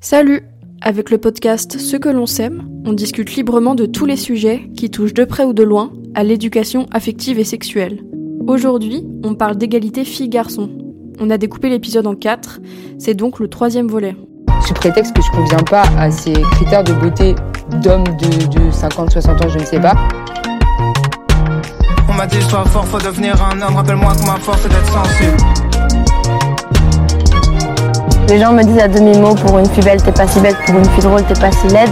Salut Avec le podcast Ce que l'on sème, on discute librement de tous les sujets qui touchent de près ou de loin à l'éducation affective et sexuelle. Aujourd'hui, on parle d'égalité filles-garçons. On a découpé l'épisode en quatre, c'est donc le troisième volet. Sous prétexte que je conviens pas à ces critères de beauté d'hommes de, de 50-60 ans, je ne sais pas. On m'a dit sois fort, faut devenir un homme, rappelle-moi que ma force est d'être sensible. Les gens me disent à demi-mot pour une fille belle, t'es pas si belle, pour une fille drôle, t'es pas si laide.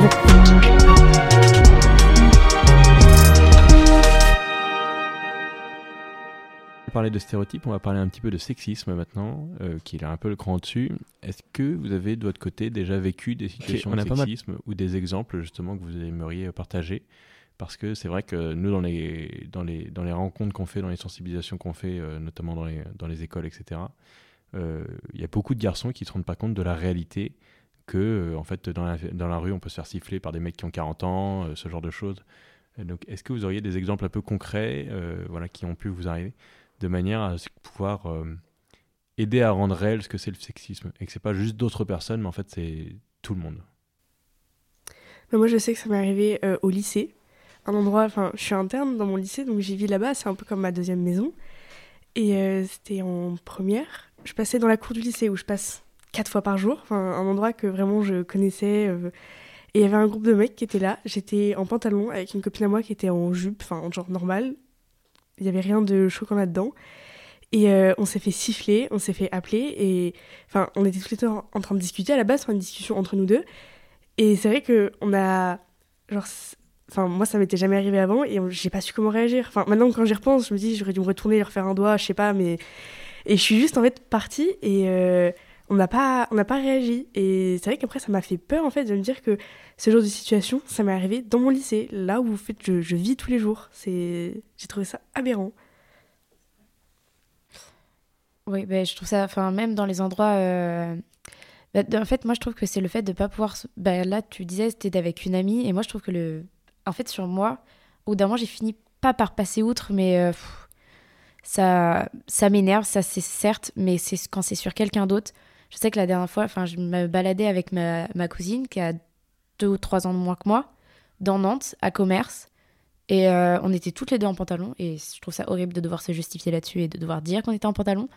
parler de stéréotypes, on va parler un petit peu de sexisme maintenant, euh, qui est un peu le cran au-dessus. Est-ce que vous avez de votre côté déjà vécu des situations de sexisme ou des exemples justement que vous aimeriez partager? Parce que c'est vrai que nous, dans les, dans les, dans les rencontres qu'on fait, dans les sensibilisations qu'on fait, euh, notamment dans les, dans les écoles, etc., il y a beaucoup de garçons qui ne se rendent pas compte de la réalité que, en fait, dans la, rue, on peut se faire siffler par des mecs qui ont 40 ans, ce genre de choses. Donc, est-ce que vous auriez des exemples un peu concrets voilà, qui ont pu vous arriver de manière à pouvoir euh, aider à rendre réel ce que c'est le sexisme? Et que c'est pas juste d'autres personnes, mais en fait c'est tout le monde. moi je sais que ça m'est arrivé euh, au lycée, un endroit, enfin je suis interne dans mon lycée donc j'y vis là-bas, c'est un peu comme ma deuxième maison. Et euh, c'était en première, je passais dans la cour du lycée où je passe quatre fois par jour, un endroit que vraiment je connaissais. et il y avait un groupe de mecs qui étaient là, j'étais en pantalon avec une copine à moi qui était en jupe, enfin en genre normal, il n'y avait rien de choquant là-dedans. Et euh, on s'est fait siffler, on s'est fait appeler, et enfin, on était tous les deux en, train de discuter à la base, une discussion entre nous deux. Et c'est vrai que on a, genre, enfin, moi ça m'était jamais arrivé avant, et j'ai pas su comment réagir. Enfin, maintenant quand j'y repense, je me dis j'aurais dû me retourner, leur faire un doigt, je sais pas, mais et je suis juste en fait partie et euh, on n'a pas, on pas réagi. Et c'est vrai qu'après ça m'a fait peur en fait de me dire que ce genre de situation, ça m'est arrivé dans mon lycée, là où en fait, je, je vis tous les jours. J'ai trouvé ça aberrant. Oui, ben, je trouve ça, enfin, même dans les endroits. Euh, bah, en fait, moi, je trouve que c'est le fait de ne pas pouvoir. Bah, là, tu disais, c'était avec une amie, et moi, je trouve que le. En fait, sur moi, au bout d'un moment, j'ai fini pas par passer outre, mais euh, ça, ça m'énerve, ça, c'est certes, mais c'est quand c'est sur quelqu'un d'autre. Je sais que la dernière fois, enfin, je me baladais avec ma, ma cousine qui a deux ou trois ans de moins que moi, dans Nantes, à commerce. Et euh, on était toutes les deux en pantalon. Et je trouve ça horrible de devoir se justifier là-dessus et de devoir dire qu'on était en pantalon.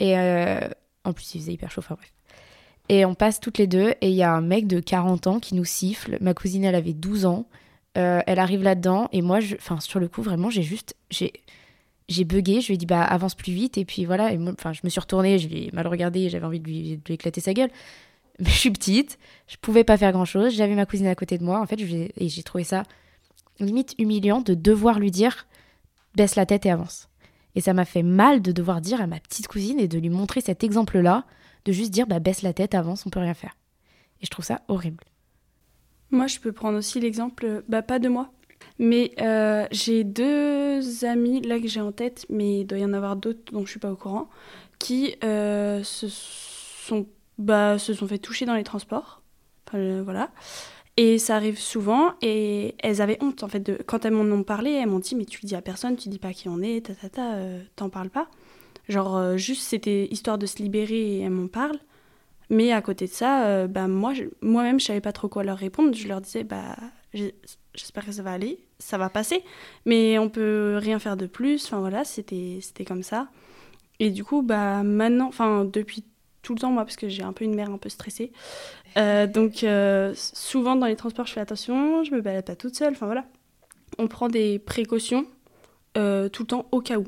Et euh, en plus, il faisait hyper chaud, enfin bref. Et on passe toutes les deux. Et il y a un mec de 40 ans qui nous siffle. Ma cousine, elle avait 12 ans. Euh, elle arrive là-dedans. Et moi, je... enfin, sur le coup, vraiment, j'ai juste. J'ai j'ai bugué, je lui ai dit bah avance plus vite et puis voilà, et enfin je me suis retournée, je l'ai mal regardé, j'avais envie de lui, de lui, éclater sa gueule je suis petite, je pouvais pas faire grand chose, j'avais ma cousine à côté de moi, en fait, et j'ai trouvé ça limite humiliant de devoir lui dire baisse la tête et avance. Et ça m'a fait mal de devoir dire à ma petite cousine et de lui montrer cet exemple-là, de juste dire bah baisse la tête, avance, on peut rien faire. Et je trouve ça horrible. Moi, je peux prendre aussi l'exemple, bah pas de moi, mais euh, j'ai deux amis là que j'ai en tête, mais il doit y en avoir d'autres dont je suis pas au courant, qui euh, se sont bah, se sont fait toucher dans les transports. Voilà. Et ça arrive souvent, et elles avaient honte, en fait, de... quand elles m'en ont parlé, elles m'ont dit, mais tu le dis à personne, tu dis pas qui on est, ta ta ta, euh, t'en parles pas. Genre, juste, c'était histoire de se libérer, et elles m'en parlent. Mais à côté de ça, bah, moi, moi-même, je savais pas trop quoi leur répondre. Je leur disais, bah, j'espère que ça va aller, ça va passer, mais on peut rien faire de plus. Enfin, voilà, c'était comme ça. Et du coup, bah, maintenant, enfin, depuis tout le temps, moi, parce que j'ai un peu une mère un peu stressée. Euh, donc, euh, souvent dans les transports, je fais attention, je me balade pas toute seule. Enfin voilà, on prend des précautions euh, tout le temps au cas où.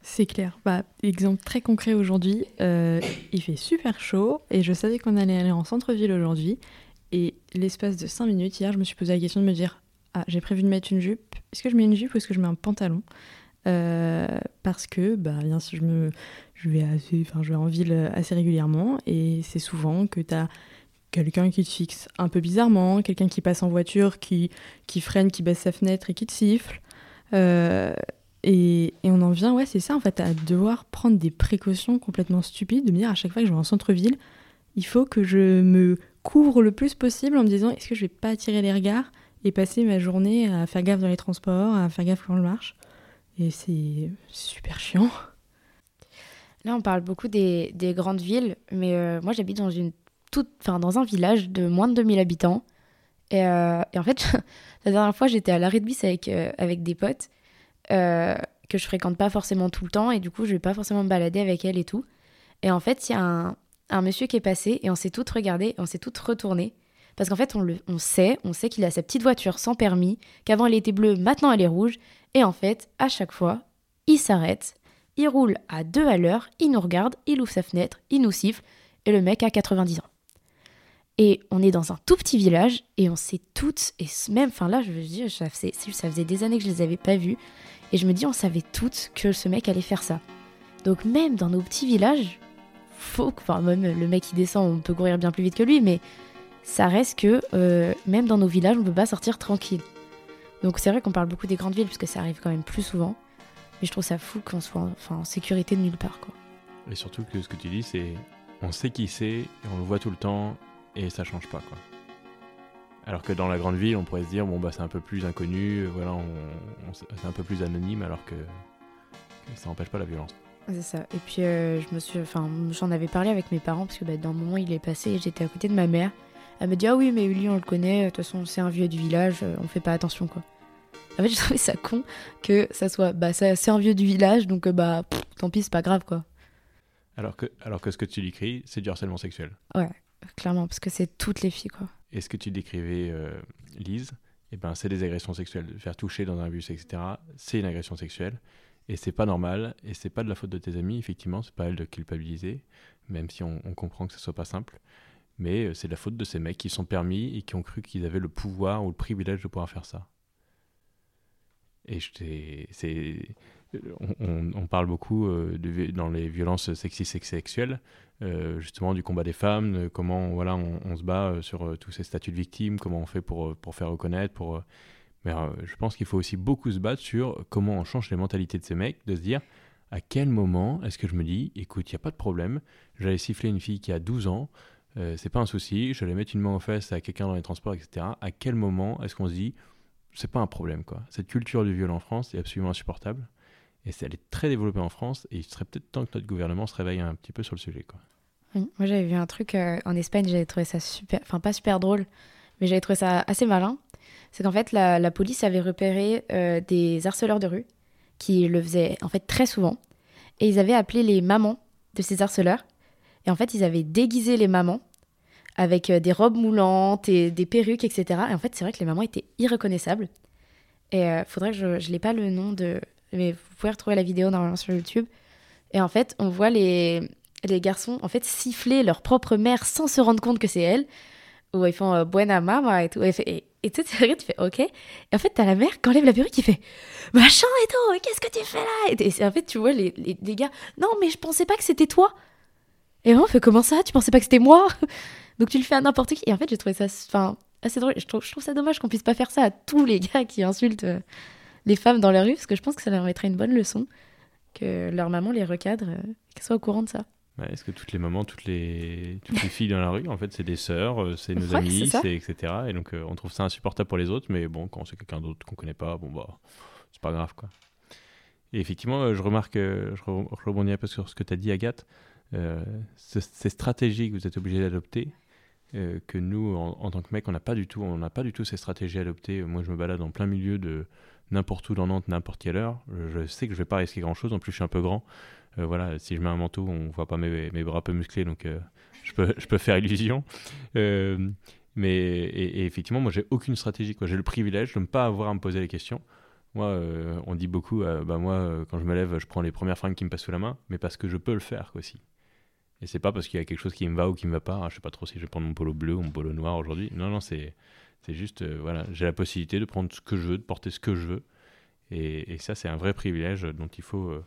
C'est clair. Bah, exemple très concret aujourd'hui, il fait super chaud et je savais qu'on allait aller en centre-ville aujourd'hui. L'espace de 5 minutes, hier, je me suis posé la question de me dire Ah, j'ai prévu de mettre une jupe. Est-ce que je mets une jupe ou est-ce que je mets un pantalon? Parce que, bah, bien sûr, je me, je vais, assez, enfin, je vais en ville assez régulièrement et c'est souvent que tu as quelqu'un qui te fixe un peu bizarrement, quelqu'un qui passe en voiture, qui, qui freine, qui baisse sa fenêtre et qui te siffle. Euh, et, et, on en vient, ouais, c'est ça en fait, à devoir prendre des précautions complètement stupides, de me dire à chaque fois que je vais en centre-ville, il faut que je me couvre le plus possible en me disant est-ce que je vais pas attirer les regards et passer ma journée à faire gaffe dans les transports, à faire gaffe quand je marche. Et c'est super chiant. Là, on parle beaucoup des, grandes villes, mais euh, moi, j'habite dans dans un village de moins de 2000 habitants. Et, euh, et en fait, la dernière fois, j'étais à l'arrêt de bus avec, euh, avec des potes que je fréquente pas forcément tout le temps. Et du coup, je vais pas forcément me balader avec elle et tout. Et en fait, il y a un, un, monsieur qui est passé et on s'est toutes regardées, on s'est toutes retournées. Parce qu'en fait, on, le, on sait, on sait qu'il a sa petite voiture sans permis, qu'avant elle était bleue, maintenant elle est rouge. Et en fait, à chaque fois, il s'arrête, il roule à deux à l'heure, il nous regarde, il ouvre sa fenêtre, il nous siffle, et le mec a 90 ans. Et on est dans un tout petit village, et on sait toutes, et même, enfin là, je veux dire, ça faisait, ça faisait des années que je les avais pas vus, et je me dis, on savait toutes que ce mec allait faire ça. Donc même dans nos petits villages, faut, enfin même le mec qui descend, on peut courir bien plus vite que lui, mais ça reste que euh, même dans nos villages, on peut pas sortir tranquille. Donc c'est vrai qu'on parle beaucoup des grandes villes, parce que ça arrive quand même plus souvent. Mais je trouve ça fou qu'on soit en, enfin, en sécurité de nulle part. Quoi. Et surtout que ce que tu dis, c'est on sait qui c'est, on le voit tout le temps, et ça change pas. quoi. Alors que dans la grande ville, on pourrait se dire, bon, bah c'est un peu plus inconnu, voilà, c'est un peu plus anonyme, alors que, que ça n'empêche pas la violence. C'est ça. Et puis euh, je me suis, enfin, j'en avais parlé avec mes parents parce que bah, dans le moment il est passé, et j'étais à côté de ma mère. Elle me dit ah oui mais Uli on le connaît, de toute façon c'est un vieux du village, euh, on fait pas attention quoi. En fait je trouvais ça con que ça soit bah c'est un vieux du village donc euh, bah pff, tant pis c'est pas grave quoi. Alors que, alors que ce que tu décris, c'est du harcèlement sexuel. Ouais clairement parce que c'est toutes les filles quoi. Et ce que tu décrivais, euh, Lise, eh ben, c'est des agressions sexuelles. Faire toucher dans un bus, etc., c'est une agression sexuelle. Et c'est pas normal. Et c'est pas de la faute de tes amis, effectivement. C'est pas à elle de culpabiliser, même si on, comprend que ce soit pas simple. Mais euh, c'est de la faute de ces mecs qui sont permis et qui ont cru qu'ils avaient le pouvoir ou le privilège de pouvoir faire ça. Et c'est. On, on- parle beaucoup euh, dans les violences sexistes et sexuelles, euh, justement du combat des femmes, de comment voilà, on, se bat sur tous ces statuts de victimes, comment on fait pour, pour faire reconnaître. Pour, Mais euh, je pense qu'il faut aussi beaucoup se battre sur comment on change les mentalités de ces mecs, de se dire à quel moment est-ce que je me dis, écoute, il n'y a pas de problème, j'allais siffler une fille qui a 12 ans, euh, c'est pas un souci, j'allais mettre une main aux fesses à quelqu'un dans les transports, etc. À quel moment est-ce qu'on se dit, c'est pas un problème, quoi. Cette culture du viol en France est absolument insupportable. Et elle est très développée en France, et il serait peut-être temps que notre gouvernement se réveille un petit peu sur le sujet, quoi. Oui, Moi, j'avais vu un truc euh, en Espagne, j'avais trouvé ça super, enfin pas super drôle, mais j'avais trouvé ça assez malin. C'est qu'en fait, la, police avait repéré euh, des harceleurs de rue qui le faisaient en fait très souvent, et ils avaient appelé les mamans de ces harceleurs, et en fait, ils avaient déguisé les mamans avec euh, des robes moulantes et des perruques, etc. Et en fait, c'est vrai que les mamans étaient irreconnaissables. Et euh, faudrait que je, je pas le nom de, mais vous pouvez retrouver la vidéo normalement sur YouTube. Et en fait, on voit les, les garçons en fait siffler leur propre mère sans se rendre compte que c'est elle où ils font euh, buena mama et tout et, et, et tu sais, tu fais ok. Et en fait t'as la mère qui enlève la perruque qui fait machin et tout qu'est-ce que tu fais là? Et, en fait tu vois les, les, les gars non mais je pensais pas que c'était toi. Et on fait comment ça? Tu pensais pas que c'était moi? Donc tu le fais à n'importe qui. Et en fait j'ai trouvé ça enfin assez drôle. Je trouve, je trouve ça dommage qu'on puisse pas faire ça à tous les gars qui insultent euh, les femmes dans la rue parce que je pense que ça leur mettrait une bonne leçon que leur maman les recadre euh, qu'elles soient au courant de ça Est-ce que toutes les mamans, toutes les, toutes les filles dans la rue, en fait, c'est des sœurs, euh, c'est nos Ouais, amis, c'est etc. Et donc, euh, on trouve ça insupportable pour les autres, mais bon, quand c'est quelqu'un d'autre qu'on connaît pas, bon, bah, c'est pas grave, quoi. Et effectivement, euh, je remarque, je, re- je rebondis un peu sur ce que tu as dit, Agathe, euh, ce- ces stratégies que vous êtes obligés d'adopter, euh, que nous, en, en tant que mec, on n'a pas du tout, on n'a pas du tout ces stratégies adoptées. Moi, je me balade en plein milieu de n'importe où dans Nantes, n'importe quelle heure. Je sais que je vais pas risquer grand chose. En plus, je suis un peu grand. Euh, voilà, si je mets un manteau, on voit pas mes, mes bras peu musclés, donc euh, je, peux, je peux faire illusion. Euh, mais et, effectivement, moi, j'ai aucune stratégie. J'ai le privilège de ne pas avoir à me poser les questions. Moi, on dit beaucoup, bah moi, quand je me lève, je prends les premières fringues qui me passent sous la main, mais parce que je peux le faire aussi. Et c'est pas parce qu'il y a quelque chose qui me va ou qui me va pas. Ah, je sais pas trop si je vais prendre mon polo bleu ou mon polo noir aujourd'hui. Non, non, c'est juste, voilà, j'ai la possibilité de prendre ce que je veux, de porter ce que je veux. Et, et ça, c'est un vrai privilège dont il faut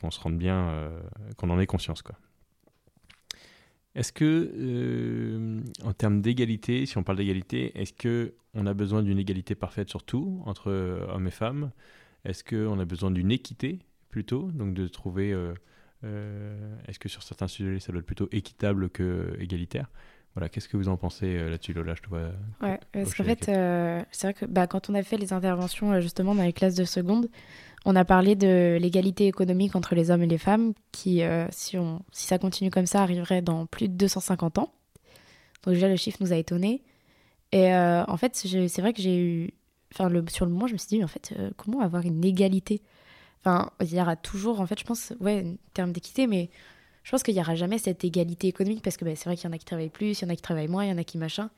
qu'on se rende bien, euh, qu'on en ait conscience, quoi. Est-ce que, euh, en termes d'égalité, si on parle d'égalité, est-ce que on a besoin d'une égalité parfaite sur tout entre euh, hommes et femmes? Est-ce qu'on a besoin d'une équité plutôt, donc de trouver, euh, euh, est-ce que sur certains sujets ça doit être plutôt équitable que égalitaire? Voilà, qu'est-ce que vous en pensez euh, là-dessus, Lola? Je te vois. Ouais, parce qu'en fait, euh, c'est vrai que bah, quand on a fait les interventions euh, justement dans les classes de seconde, on a parlé de l'égalité économique entre les hommes et les femmes qui, euh, si, on, si ça continue comme ça, arriverait dans plus de 250 ans. Donc déjà, le chiffre nous a étonnés. Et euh, en fait, c'est vrai que j'ai eu... Enfin, le, sur le moment, je me suis dit, en fait, euh, comment avoir une égalité? Enfin, il y aura toujours, en fait, je pense, ouais, en termes d'équité, mais je pense qu'il n'y aura jamais cette égalité économique parce que bah, c'est vrai qu'il y en a qui travaillent plus, il y en a qui travaillent moins, il y en a qui machin.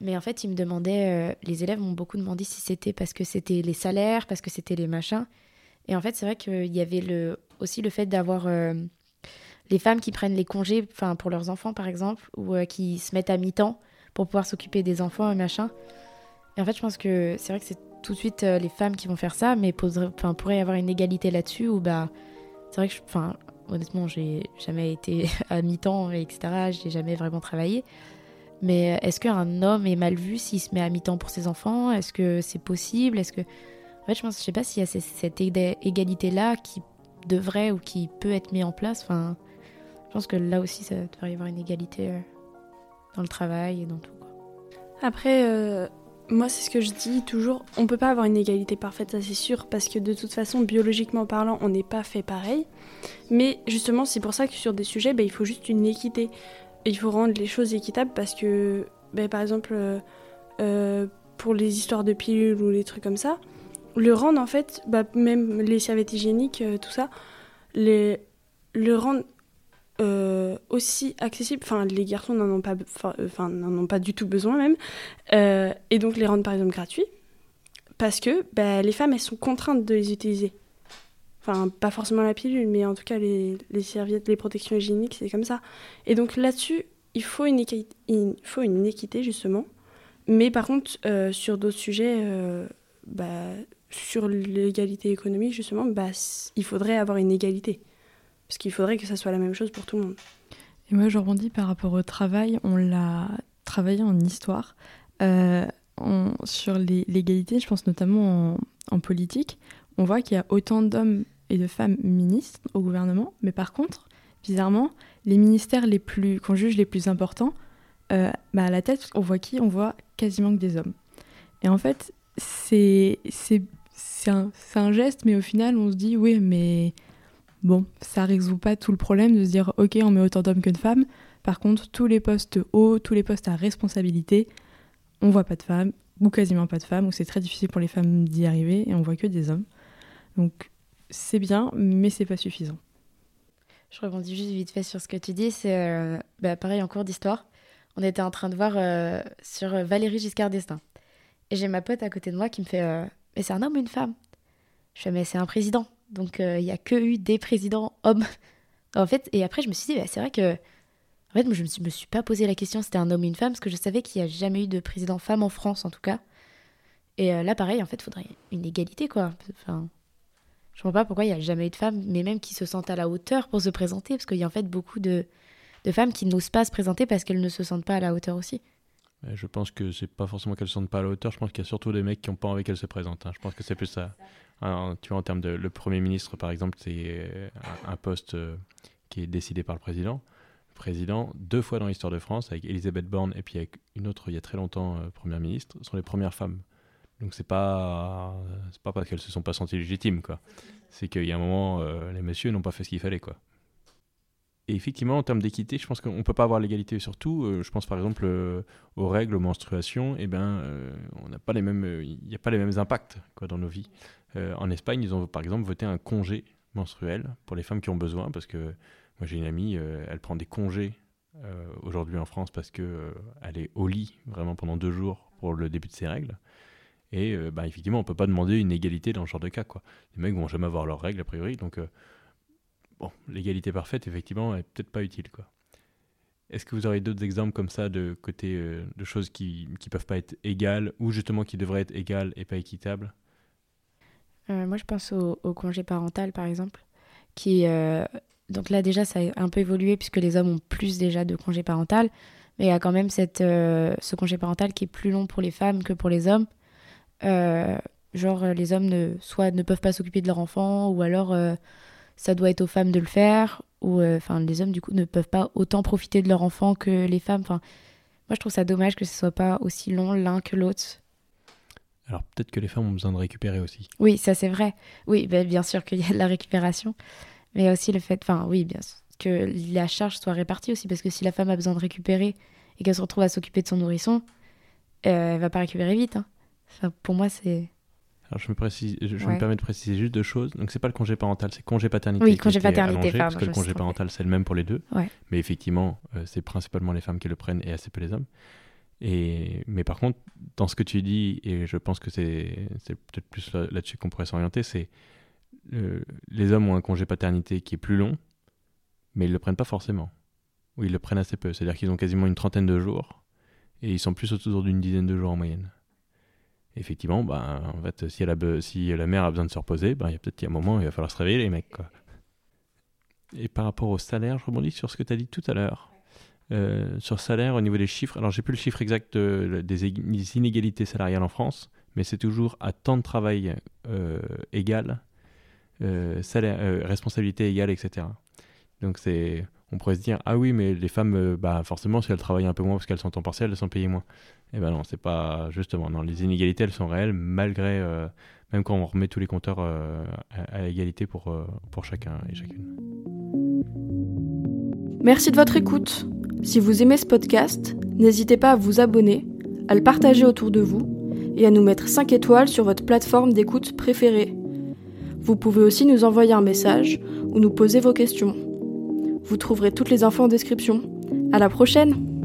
Mais en fait, ils me demandaient, les élèves m'ont beaucoup demandé si c'était parce que c'était les salaires, parce que c'était les machins. Et en fait, c'est vrai qu'il y avait aussi le fait d'avoir les femmes qui prennent les congés pour leurs enfants par exemple ou euh, qui se mettent à mi-temps pour pouvoir s'occuper des enfants et machin et en fait je pense que c'est vrai que c'est tout de suite euh, les femmes qui vont faire ça mais pourrait y avoir une égalité là-dessus ou bah c'est vrai que enfin honnêtement j'ai jamais été à mi-temps etc j'ai jamais vraiment travaillé mais est-ce qu'un homme est mal vu s'il se met à mi-temps pour ses enfants? Est-ce que c'est possible? Est-ce que en fait je pense je sais pas s'il y a cette égalité là qui devrait ou qui peut être mis en place enfin je pense que là aussi, ça devrait y avoir une égalité euh, dans le travail et dans tout. Après, euh, moi, c'est ce que je dis toujours. On peut pas avoir une égalité parfaite, ça c'est sûr, parce que de toute façon, biologiquement parlant, on n'est pas fait pareil. Mais justement, c'est pour ça que sur des sujets, bah, il faut juste une équité. Il faut rendre les choses équitables parce que, bah, par exemple, euh, pour les histoires de pilules ou les trucs comme ça, le rendre en fait, bah, même les serviettes hygiéniques, tout ça, les, le rendre euh, aussi accessible. Enfin, les garçons n'en ont pas, n'en ont pas du tout besoin même. Euh, et donc les rendre par exemple gratuits, parce que bah, les femmes elles sont contraintes de les utiliser. Enfin, pas forcément la pilule, mais en tout cas les, serviettes, les protections hygiéniques, c'est comme ça. Et donc là-dessus, il faut une, équité, il faut une équité justement. Mais par contre, euh, sur d'autres sujets, bah, sur l'égalité économique justement, bah, il faudrait avoir une égalité. Parce qu'il faudrait que ça soit la même chose pour tout le monde. Et moi, je rebondis par rapport au travail. On l'a travaillé en histoire. Euh, sur l'égalité, je pense notamment en, politique, on voit qu'il y a autant d'hommes et de femmes ministres au gouvernement, mais par contre, bizarrement, les ministères qu'on juge les plus importants, euh, bah à la tête, on voit qui? On voit quasiment que des hommes. Et en fait, c'est un, un, geste, mais au final, on se dit oui, mais Bon, ça résout pas tout le problème de se dire ok, on met autant d'hommes que de femmes. Par contre, tous les postes hauts, tous les postes à responsabilité, on voit pas de femmes, ou quasiment pas de femmes, ou c'est très difficile pour les femmes d'y arriver, et on voit que des hommes. Donc c'est bien, mais c'est pas suffisant. Je rebondis juste vite fait sur ce que tu dis. C'est euh, bah, pareil en cours d'histoire. On était en train de voir euh, sur Valérie Giscard d'Estaing. Et j'ai ma pote à côté de moi qui me fait euh, Mais c'est un homme ou une femme? Je fais Mais c'est un président. Donc euh, il n'y a que eu des présidents hommes. en fait, et après je me suis dit, bah, c'est vrai que. En fait, je ne me, suis pas posé la question c'était un homme ou une femme, parce que je savais qu'il n'y a jamais eu de président femme en France, en tout cas. Et euh, là, pareil, en fait, il faudrait une égalité, quoi. Enfin, je vois pas pourquoi il n'y a jamais eu de femmes, mais même qui se sentent à la hauteur pour se présenter, parce qu'il y a en fait beaucoup de, de femmes qui n'osent pas se présenter parce qu'elles ne se sentent pas à la hauteur aussi. Je pense que c'est pas forcément qu'elles ne se sentent pas à la hauteur, je pense qu'il y a surtout des mecs qui n'ont pas envie qu'elles se présentent. Hein. Je pense que c'est plus ça tu vois, en termes de. Le Premier ministre, par exemple, c'est euh, un, poste euh, qui est décidé par le président. Le président, deux fois dans l'histoire de France, avec Elisabeth Borne et puis avec une autre il y a très longtemps, euh, Première ministre, sont les premières femmes. Donc c'est pas pas parce qu'elles se sont pas senties légitimes quoi. C'est qu'il y a un moment les messieurs n'ont pas fait ce qu'il fallait quoi. Et effectivement en termes d'équité, je pense qu'on peut pas avoir l'égalité sur tout. je pense par exemple aux règles, aux menstruations. Eh ben on n'a pas les mêmes il n'y a pas les mêmes impacts quoi dans nos vies. Euh, en Espagne, ils ont par exemple voté un congé menstruel pour les femmes qui ont besoin, parce que moi j'ai une amie, euh, elle prend des congés euh, aujourd'hui en France parce que elle est au lit vraiment pendant deux jours pour le début de ses règles. Et bah, effectivement, on peut pas demander une égalité dans ce genre de cas. Quoi. Les mecs vont jamais avoir leurs règles a priori, donc bon, l'égalité parfaite, effectivement, est peut-être pas utile. Quoi. Est-ce que vous aurez d'autres exemples comme ça de côté de choses qui ne peuvent pas être égales ou justement qui devraient être égales et pas équitables? Euh, moi, je pense au, congé parental, par exemple, qui... Euh, donc là, déjà, ça a un peu évolué puisque les hommes ont plus déjà de congé parental, mais il y a quand même cette, euh, ce congé parental qui est plus long pour les femmes que pour les hommes. Genre, les hommes ne, soit ne peuvent pas s'occuper de leur enfant, ou alors ça doit être aux femmes de le faire, ou enfin les hommes, du coup, ne peuvent pas autant profiter de leur enfant que les femmes. Enfin, moi, je trouve ça dommage que ce soit pas aussi long l'un que l'autre. Alors peut-être que les femmes ont besoin de récupérer aussi. Oui, ça c'est vrai. Oui, ben, bien sûr qu'il y a de la récupération, mais aussi le fait, enfin oui, bien sûr, que la charge soit répartie aussi, parce que si la femme a besoin de récupérer et qu'elle se retrouve à s'occuper de son nourrisson, euh, elle va pas récupérer vite. Hein. Enfin, pour moi, c'est. Alors je me, précise, je, me permets de préciser juste deux choses. Donc c'est pas le congé parental, c'est congé paternité. Oui, congé paternité, parce que le congé parental c'est le même pour les deux. Mais effectivement, euh, c'est principalement les femmes qui le prennent et assez peu les hommes. Et, mais par contre, dans ce que tu dis, et je pense que c'est peut-être plus là-dessus qu'on pourrait s'orienter, c'est euh, les hommes ont un congé paternité qui est plus long, mais ils le prennent pas forcément. Ou ils le prennent assez peu. C'est-à-dire qu'ils ont quasiment une trentaine de jours, et ils sont plus autour d'une dizaine de jours en moyenne. Effectivement, bah, en fait, si, la mère a besoin de se reposer, bah, il y a peut-être un moment où il va falloir se réveiller, les mecs. Et par rapport au salaire, je rebondis sur ce que tu as dit tout à l'heure. Euh, sur salaire, au niveau des chiffres, alors j'ai plus le chiffre exact des, inégalités salariales en France, mais c'est toujours à temps de travail euh, égal, euh, salaire, responsabilité égale, etc. Donc c'est, on pourrait se dire ah oui mais les femmes, bah forcément si elles travaillent un peu moins parce qu'elles sont en partiel, elles sont payées moins. Et eh ben non, c'est pas justement. Non, les inégalités elles sont réelles malgré même quand on remet tous les compteurs à, à, égalité pour pour chacun et chacune. Merci de votre écoute. Si vous aimez ce podcast, n'hésitez pas à vous abonner, à le partager autour de vous et à nous mettre 5 étoiles sur votre plateforme d'écoute préférée. Vous pouvez aussi nous envoyer un message ou nous poser vos questions. Vous trouverez toutes les infos en description. À la prochaine!